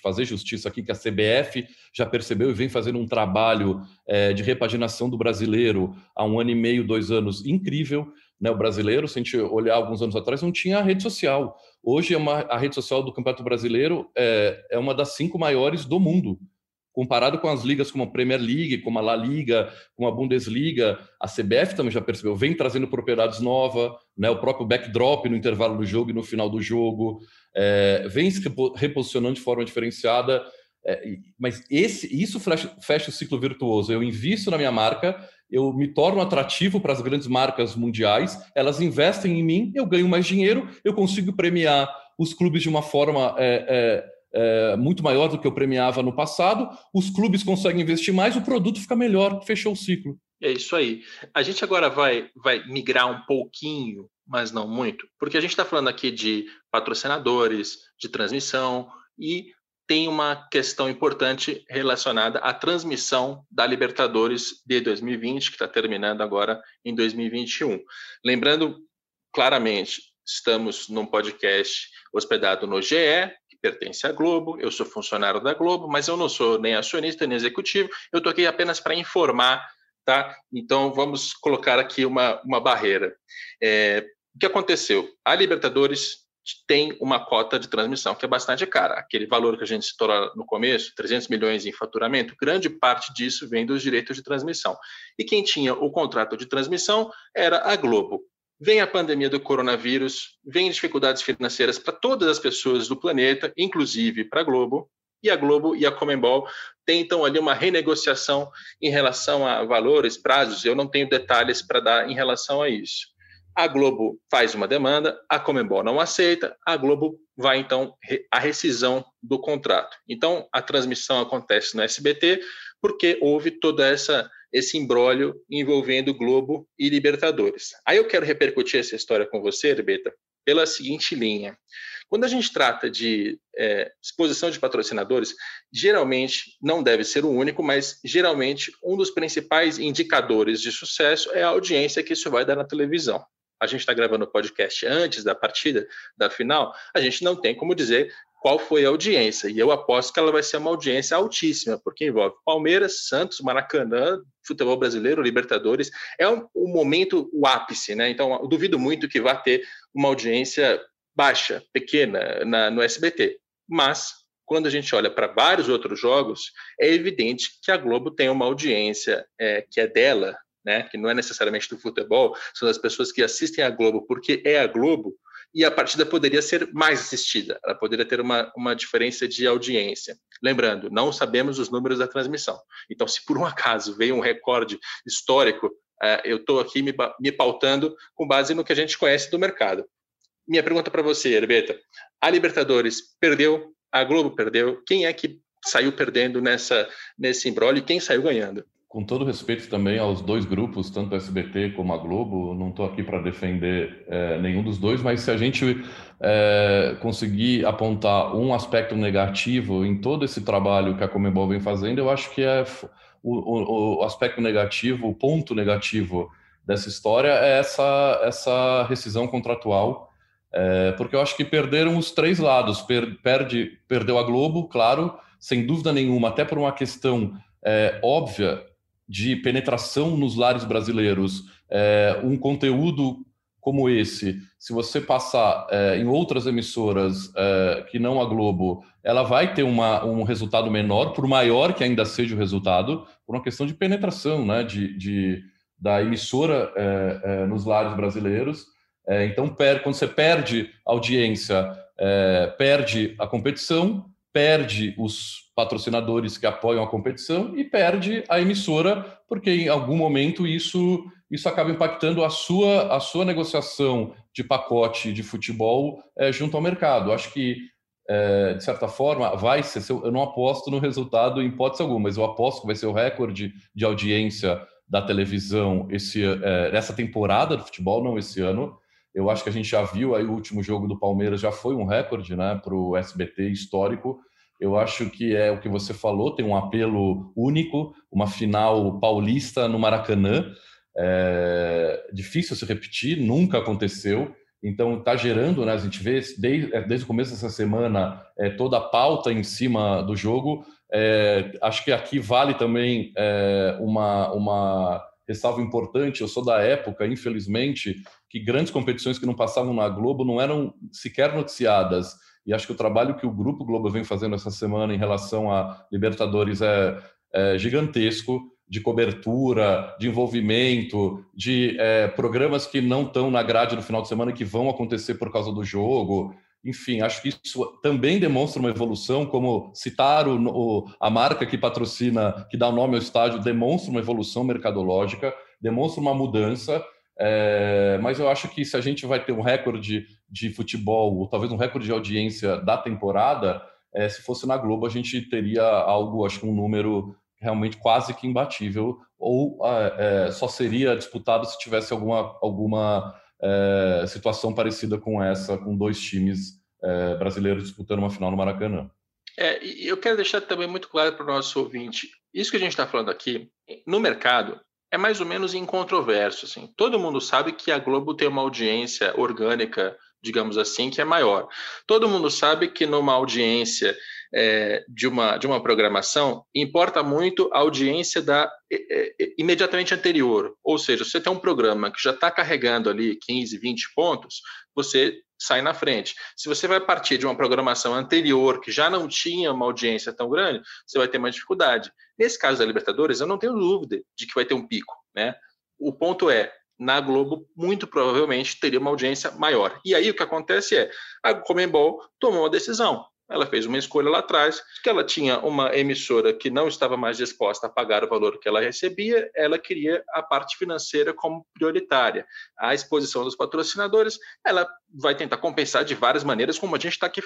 fazer justiça aqui, que a CBF já percebeu e vem fazendo um trabalho é, de repaginação do brasileiro há um ano e meio, dois anos, incrível. Né? O brasileiro, se a gente olhar alguns anos atrás, não tinha rede social. Hoje, é uma, a rede social do Campeonato Brasileiro é, é uma das cinco maiores do mundo comparado com as ligas como a Premier League, como a La Liga, como a Bundesliga, a CBF também já percebeu, vem trazendo propriedades novas, né, o próprio backdrop no intervalo do jogo e no final do jogo, é, vem se reposicionando de forma diferenciada, é, mas esse, isso fecha, fecha o ciclo virtuoso. Eu invisto na minha marca, eu me torno atrativo para as grandes marcas mundiais, elas investem em mim, eu ganho mais dinheiro, eu consigo premiar os clubes de uma forma é, é é, muito maior do que eu premiava no passado, os clubes conseguem investir mais, o produto fica melhor, fechou o ciclo. É isso aí. A gente agora vai, vai migrar um pouquinho, mas não muito, porque a gente está falando aqui de patrocinadores, de transmissão e tem uma questão importante relacionada à transmissão da Libertadores de 2020, que está terminando agora em 2021. Lembrando claramente, estamos num podcast hospedado no GE, pertence à Globo, eu sou funcionário da Globo, mas eu não sou nem acionista nem executivo, eu estou aqui apenas para informar, tá? Então vamos colocar aqui uma, uma barreira. É, o que aconteceu? A Libertadores tem uma cota de transmissão que é bastante cara. Aquele valor que a gente citou no começo, 300 milhões em faturamento, grande parte disso vem dos direitos de transmissão. E quem tinha o contrato de transmissão era a Globo. Vem a pandemia do coronavírus, vem dificuldades financeiras para todas as pessoas do planeta, inclusive para a Globo, e a Globo e a Comembol tentam ali uma renegociação em relação a valores, prazos, eu não tenho detalhes para dar em relação a isso. A Globo faz uma demanda, a Comembol não aceita, a Globo vai então à rescisão do contrato. Então a transmissão acontece no SBT porque houve toda essa esse imbróglio envolvendo Globo e Libertadores. Aí eu quero repercutir essa história com você, Herbeta, pela seguinte linha. Quando a gente trata de é, exposição de patrocinadores, geralmente, não deve ser o único, mas geralmente um dos principais indicadores de sucesso é a audiência que isso vai dar na televisão. A gente está gravando o podcast antes da partida, da final, a gente não tem como dizer qual foi a audiência. E eu aposto que ela vai ser uma audiência altíssima, porque envolve Palmeiras, Santos, Maracanã, futebol brasileiro, Libertadores. É um, um momento, o ápice, né? Então, eu duvido muito que vá ter uma audiência baixa, pequena, na, no SBT. Mas, quando a gente olha para vários outros jogos, é evidente que a Globo tem uma audiência é, que é dela, né? que não é necessariamente do futebol, são as pessoas que assistem a Globo porque é a Globo, e a partida poderia ser mais assistida, ela poderia ter uma, uma diferença de audiência. Lembrando, não sabemos os números da transmissão. Então, se por um acaso veio um recorde histórico, é, eu estou aqui me, me pautando com base no que a gente conhece do mercado. Minha pergunta para você, Herbeta: a Libertadores perdeu, a Globo perdeu, quem é que saiu perdendo nessa, nesse embrólio e quem saiu ganhando? Com todo respeito também aos dois grupos, tanto a SBT como a Globo, não estou aqui para defender é, nenhum dos dois, mas se a gente é, conseguir apontar um aspecto negativo em todo esse trabalho que a Comebol vem fazendo, eu acho que é o, o, o aspecto negativo, o ponto negativo dessa história é essa, essa rescisão contratual, é, porque eu acho que perderam os três lados. Per, perde, perdeu a Globo, claro, sem dúvida nenhuma, até por uma questão é, óbvia de penetração nos lares brasileiros, é, um conteúdo como esse, se você passar é, em outras emissoras é, que não a Globo, ela vai ter uma, um resultado menor, por maior que ainda seja o resultado, por uma questão de penetração né, de, de da emissora é, é, nos lares brasileiros. É, então, per, quando você perde audiência é, perde a competição, perde os patrocinadores que apoiam a competição e perde a emissora, porque em algum momento isso, isso acaba impactando a sua, a sua negociação de pacote de futebol é, junto ao mercado. Acho que, é, de certa forma, vai ser. Eu não aposto no resultado em hipótese alguma, mas eu aposto que vai ser o recorde de audiência da televisão esse, é, nessa temporada do futebol, não esse ano. Eu acho que a gente já viu aí o último jogo do Palmeiras já foi um recorde né, para o SBT histórico. Eu acho que é o que você falou, tem um apelo único, uma final paulista no Maracanã. É difícil se repetir, nunca aconteceu. Então está gerando, né? A gente vê desde, é, desde o começo dessa semana é, toda a pauta em cima do jogo. É, acho que aqui vale também é, uma, uma ressalva importante. Eu sou da época, infelizmente, que grandes competições que não passavam na Globo não eram sequer noticiadas. E acho que o trabalho que o Grupo Globo vem fazendo essa semana em relação a Libertadores é, é gigantesco de cobertura, de envolvimento, de é, programas que não estão na grade no final de semana que vão acontecer por causa do jogo. Enfim, acho que isso também demonstra uma evolução, como citar o, o, a marca que patrocina, que dá o nome ao estádio, demonstra uma evolução mercadológica, demonstra uma mudança é, mas eu acho que se a gente vai ter um recorde de futebol, ou talvez um recorde de audiência da temporada, é, se fosse na Globo, a gente teria algo, acho que um número realmente quase que imbatível, ou é, só seria disputado se tivesse alguma, alguma é, situação parecida com essa, com dois times é, brasileiros disputando uma final no Maracanã. É, e eu quero deixar também muito claro para o nosso ouvinte: isso que a gente está falando aqui, no mercado, é mais ou menos incontroverso. Assim. Todo mundo sabe que a Globo tem uma audiência orgânica, digamos assim, que é maior. Todo mundo sabe que numa audiência é, de, uma, de uma programação importa muito a audiência da é, é, imediatamente anterior. Ou seja, você tem um programa que já está carregando ali 15, 20 pontos, você sai na frente. Se você vai partir de uma programação anterior que já não tinha uma audiência tão grande, você vai ter mais dificuldade. Nesse caso da Libertadores, eu não tenho dúvida de que vai ter um pico, né? O ponto é, na Globo, muito provavelmente teria uma audiência maior. E aí o que acontece é, a Comembol tomou uma decisão. Ela fez uma escolha lá atrás, que ela tinha uma emissora que não estava mais disposta a pagar o valor que ela recebia, ela queria a parte financeira como prioritária. A exposição dos patrocinadores, ela vai tentar compensar de várias maneiras, como a gente está aqui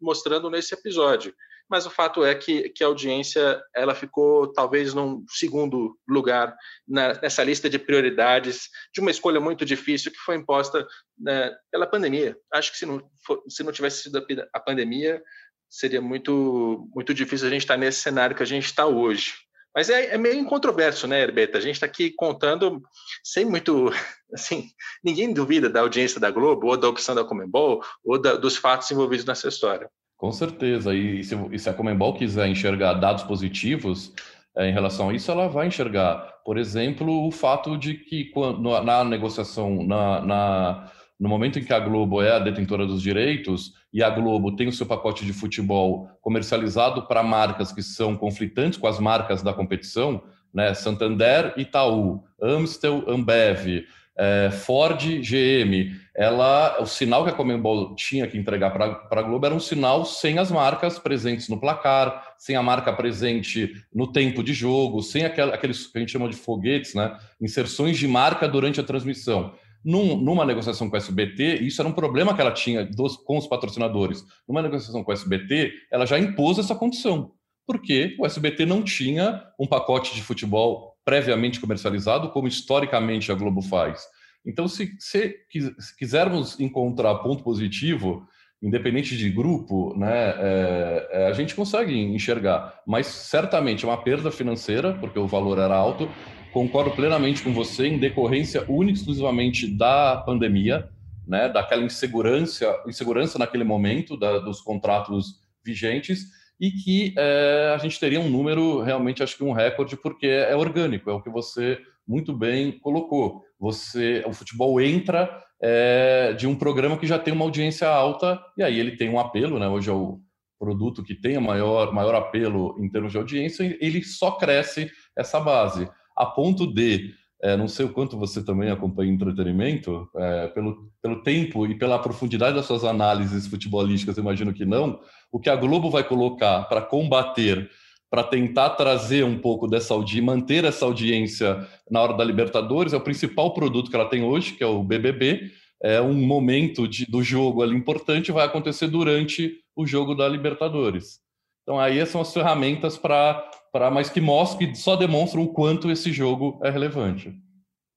mostrando nesse episódio. Mas o fato é que, que a audiência ela ficou talvez num segundo lugar na, nessa lista de prioridades de uma escolha muito difícil que foi imposta né, pela pandemia. Acho que se não, for, se não tivesse sido a pandemia, seria muito, muito difícil a gente estar nesse cenário que a gente está hoje. Mas é, é, meio incontroverso, né, Herbeta? A gente está aqui contando sem muito. [LAUGHS] Assim, ninguém duvida da audiência da Globo, ou da opção da Comembol, ou da, dos fatos envolvidos nessa história. Com certeza. E se, e se a Comembol quiser enxergar dados positivos é, em relação a isso, ela vai enxergar. Por exemplo, o fato de que quando, na negociação, na, na no momento em que a Globo é a detentora dos direitos e a Globo tem o seu pacote de futebol comercializado para marcas que são conflitantes com as marcas da competição, né? Santander, Itaú, Amstel, Ambev, é, Ford, GM, ela, o sinal que a Comembol tinha que entregar para a Globo era um sinal sem as marcas presentes no placar, sem a marca presente no tempo de jogo, sem aquel, aqueles que a gente chama de foguetes, né? inserções de marca durante a transmissão. Num, numa negociação com a SBT, isso era um problema que ela tinha dos, com os patrocinadores. Numa negociação com a SBT, ela já impôs essa condição, porque o SBT não tinha um pacote de futebol previamente comercializado, como historicamente a Globo faz. Então, se, se, se quisermos encontrar ponto positivo, independente de grupo, né, é, é, a gente consegue enxergar, mas certamente é uma perda financeira, porque o valor era alto, concordo plenamente com você em decorrência única e exclusivamente da pandemia, né, daquela insegurança, insegurança naquele momento da, dos contratos vigentes e que é, a gente teria um número realmente acho que um recorde porque é orgânico, é o que você muito bem colocou. Você, o futebol entra é, de um programa que já tem uma audiência alta e aí ele tem um apelo, né? Hoje é o produto que tem o maior maior apelo em termos de audiência, ele só cresce essa base a ponto de é, não sei o quanto você também acompanha entretenimento, é, pelo, pelo tempo e pela profundidade das suas análises futebolísticas, imagino que não. O que a Globo vai colocar para combater, para tentar trazer um pouco dessa audiência, manter essa audiência na hora da Libertadores, é o principal produto que ela tem hoje, que é o BBB. É um momento de, do jogo ali importante, vai acontecer durante o jogo da Libertadores. Então, aí são as ferramentas para mas que mostram, que só demonstram o quanto esse jogo é relevante.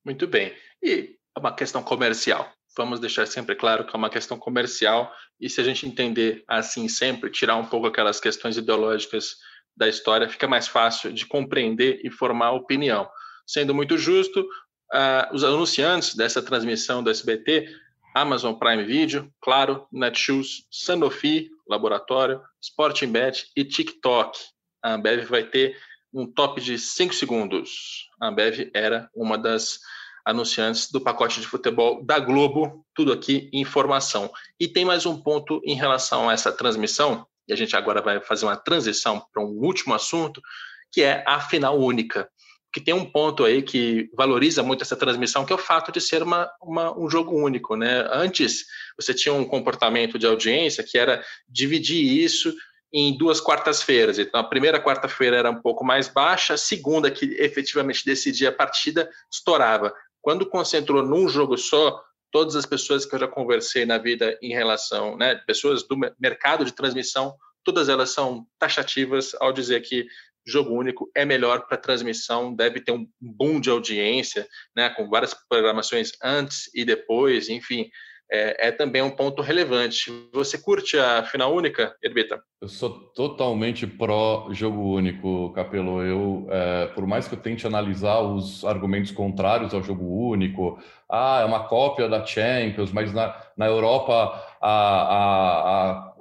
Muito bem. E é uma questão comercial. Vamos deixar sempre claro que é uma questão comercial e se a gente entender assim sempre, tirar um pouco aquelas questões ideológicas da história, fica mais fácil de compreender e formar opinião. Sendo muito justo, uh, os anunciantes dessa transmissão do SBT, Amazon Prime Video, claro, Netshoes, Sanofi, Laboratório, Sporting Bet e TikTok a Ambev vai ter um top de 5 segundos. A Ambev era uma das anunciantes do pacote de futebol da Globo, tudo aqui informação. E tem mais um ponto em relação a essa transmissão, e a gente agora vai fazer uma transição para um último assunto, que é a final única. Que tem um ponto aí que valoriza muito essa transmissão, que é o fato de ser uma, uma, um jogo único. Né? Antes, você tinha um comportamento de audiência que era dividir isso em duas quartas-feiras. Então, a primeira quarta-feira era um pouco mais baixa, a segunda, que efetivamente decidia a partida, estourava. Quando concentrou num jogo só, todas as pessoas que eu já conversei na vida em relação, né, pessoas do mercado de transmissão, todas elas são taxativas ao dizer que jogo único é melhor para transmissão, deve ter um boom de audiência, né, com várias programações antes e depois, enfim é, é, também um ponto relevante. Você curte a final única, Herbita? Eu sou totalmente pró jogo único, Capelo. Eu, é, por mais que eu tente analisar os argumentos contrários ao jogo único, ah, é uma cópia da Champions, mas na, na Europa a, a, a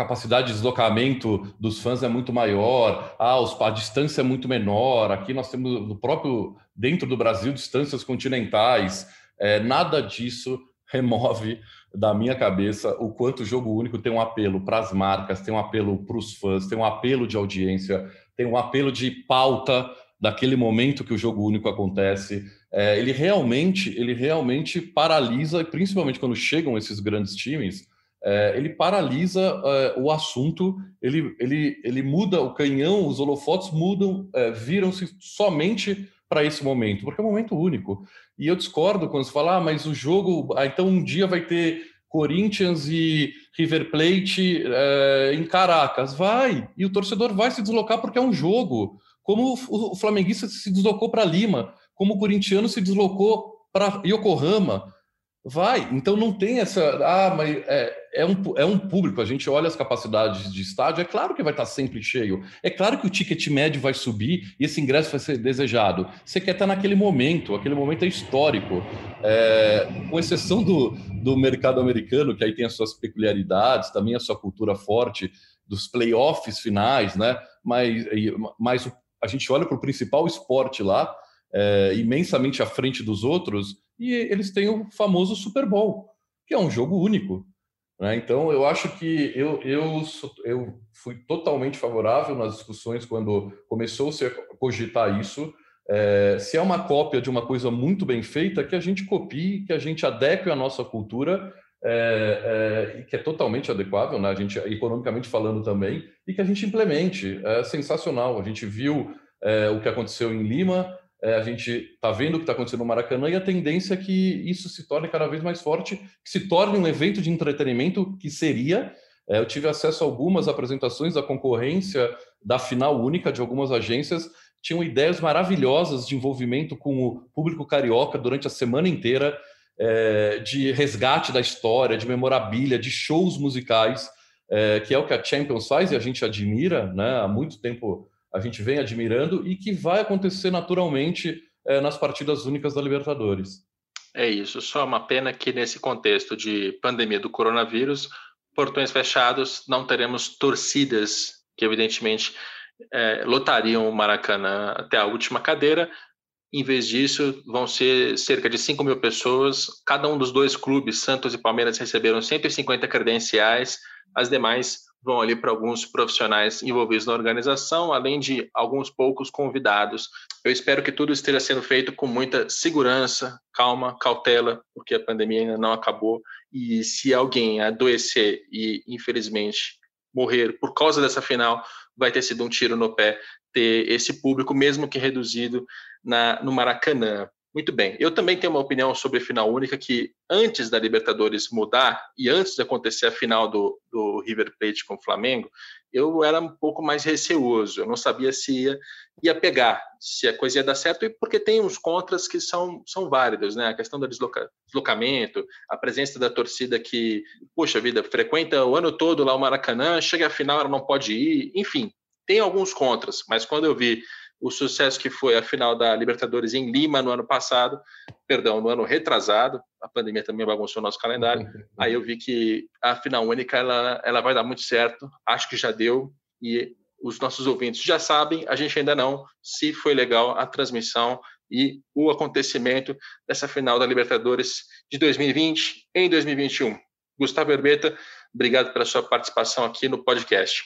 capacidade de deslocamento dos fãs é muito maior, ah, os, a distância é muito menor. Aqui nós temos no próprio dentro do Brasil distâncias continentais. É, nada disso remove da minha cabeça o quanto o jogo único tem um apelo para as marcas, tem um apelo para os fãs, tem um apelo de audiência, tem um apelo de pauta daquele momento que o jogo único acontece. É, ele realmente, ele realmente paralisa, principalmente quando chegam esses grandes times, é, ele paralisa é, o assunto, ele, ele, ele muda o canhão, os holofotes mudam, é, viram-se somente para esse momento, porque é um momento único. E eu discordo quando você fala, ah, mas o jogo, ah, então um dia vai ter Corinthians e River Plate é, em Caracas. Vai, e o torcedor vai se deslocar porque é um jogo. Como o, o flamenguista se deslocou para Lima, como o corintiano se deslocou para Yokohama. Vai, então não tem essa. Ah, mas é, é, um, é um público, a gente olha as capacidades de estádio, é claro que vai estar sempre cheio. É claro que o ticket médio vai subir e esse ingresso vai ser desejado. Você quer estar naquele momento, aquele momento é histórico. É, com exceção do, do mercado americano, que aí tem as suas peculiaridades, também a sua cultura forte, dos playoffs finais, né? Mas, mas a gente olha para o principal esporte lá, é, imensamente à frente dos outros e eles têm o famoso Super Bowl, que é um jogo único. Né? Então, eu acho que eu, eu, eu fui totalmente favorável nas discussões quando começou-se a cogitar isso. É, se é uma cópia de uma coisa muito bem feita, que a gente copie, que a gente adeque à nossa cultura, é, é, que é totalmente adequável, né? a gente, economicamente falando também, e que a gente implemente. É sensacional. A gente viu é, o que aconteceu em Lima, é, a gente está vendo o que está acontecendo no Maracanã e a tendência é que isso se torne cada vez mais forte, que se torne um evento de entretenimento que seria. É, eu tive acesso a algumas apresentações da concorrência da final única de algumas agências, tinham ideias maravilhosas de envolvimento com o público carioca durante a semana inteira, é, de resgate da história, de memorabilia, de shows musicais, é, que é o que a Champions faz e a gente admira, né? Há muito tempo a gente vem admirando e que vai acontecer naturalmente é, nas partidas únicas da Libertadores. É isso, só uma pena que nesse contexto de pandemia do coronavírus, portões fechados, não teremos torcidas que evidentemente é, lotariam o Maracanã até a última cadeira. Em vez disso, vão ser cerca de 5 mil pessoas. Cada um dos dois clubes, Santos e Palmeiras, receberam 150 credenciais. As demais vão ali para alguns profissionais envolvidos na organização, além de alguns poucos convidados. Eu espero que tudo esteja sendo feito com muita segurança, calma, cautela, porque a pandemia ainda não acabou. E se alguém adoecer e, infelizmente, morrer por causa dessa final, vai ter sido um tiro no pé ter esse público, mesmo que reduzido, na, no Maracanã. Muito bem. Eu também tenho uma opinião sobre final única que antes da Libertadores mudar e antes de acontecer a final do, do River Plate com o Flamengo, eu era um pouco mais receoso. Eu não sabia se ia, ia pegar, se a coisa ia dar certo, porque tem uns contras que são, são válidos, né? A questão do desloca, deslocamento, a presença da torcida que, poxa vida, frequenta o ano todo lá o Maracanã, chega a final, ela não pode ir, enfim, tem alguns contras, mas quando eu vi o sucesso que foi a final da Libertadores em Lima no ano passado, perdão, no ano retrasado, a pandemia também bagunçou o nosso calendário, [LAUGHS] aí eu vi que a final única ela, ela vai dar muito certo, acho que já deu, e os nossos ouvintes já sabem, a gente ainda não, se foi legal a transmissão e o acontecimento dessa final da Libertadores de 2020 em 2021. Gustavo Herbeta, obrigado pela sua participação aqui no podcast.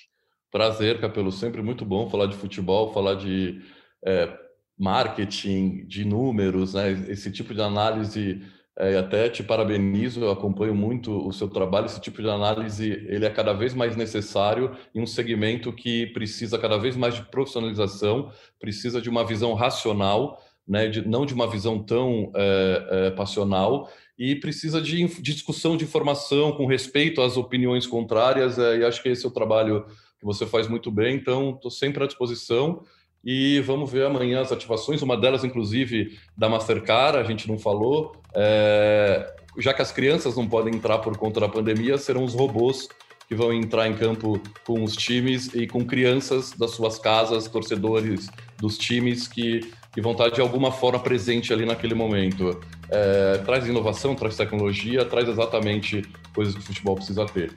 Prazer, Capelo. Sempre muito bom falar de futebol, falar de é, marketing, de números, né? Esse tipo de análise. É, até te parabenizo, eu acompanho muito o seu trabalho. Esse tipo de análise ele é cada vez mais necessário em um segmento que precisa cada vez mais de profissionalização, precisa de uma visão racional, né? de, não de uma visão tão é, é, passional e precisa de, de, discussão de informação com respeito às opiniões contrárias. É, e acho que esse é o trabalho que você faz muito bem, então estou sempre à disposição. E vamos ver amanhã as ativações, uma delas, inclusive, da Mastercard, a gente não falou. É... Já que as crianças não podem entrar por conta da pandemia, serão os robôs que vão entrar em campo com os times e com crianças das suas casas, torcedores dos times que, que vão estar de alguma forma presente ali naquele momento. É... traz inovação, traz tecnologia, traz exatamente coisas que o futebol precisa ter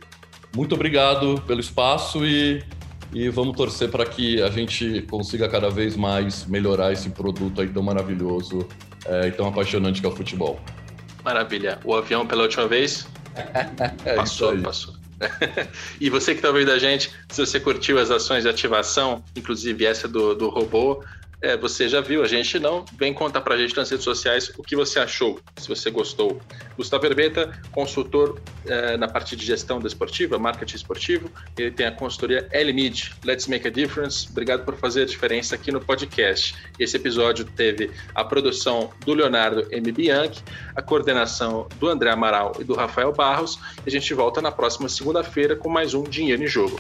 muito obrigado pelo espaço e, e vamos torcer para que a gente consiga cada vez mais melhorar esse produto aí tão maravilhoso é, e tão apaixonante que é o futebol. Maravilha. O avião pela última vez? [LAUGHS] é passou, passou. [LAUGHS] e você que está ouvindo a gente, se você curtiu as ações de ativação, inclusive essa do, do robô, é, você já viu, a gente não. Vem contar pra gente nas redes sociais o que você achou, se você gostou. Gustavo Herbeta, consultor é, na parte de gestão desportiva, marketing esportivo. Ele tem a consultoria LMID, Let's Make a Difference. Obrigado por fazer a diferença aqui no podcast. Esse episódio teve a produção do Leonardo M. Bianchi, a coordenação do André Amaral e do Rafael Barros. E a gente volta na próxima segunda-feira com mais um Dinheiro em Jogo.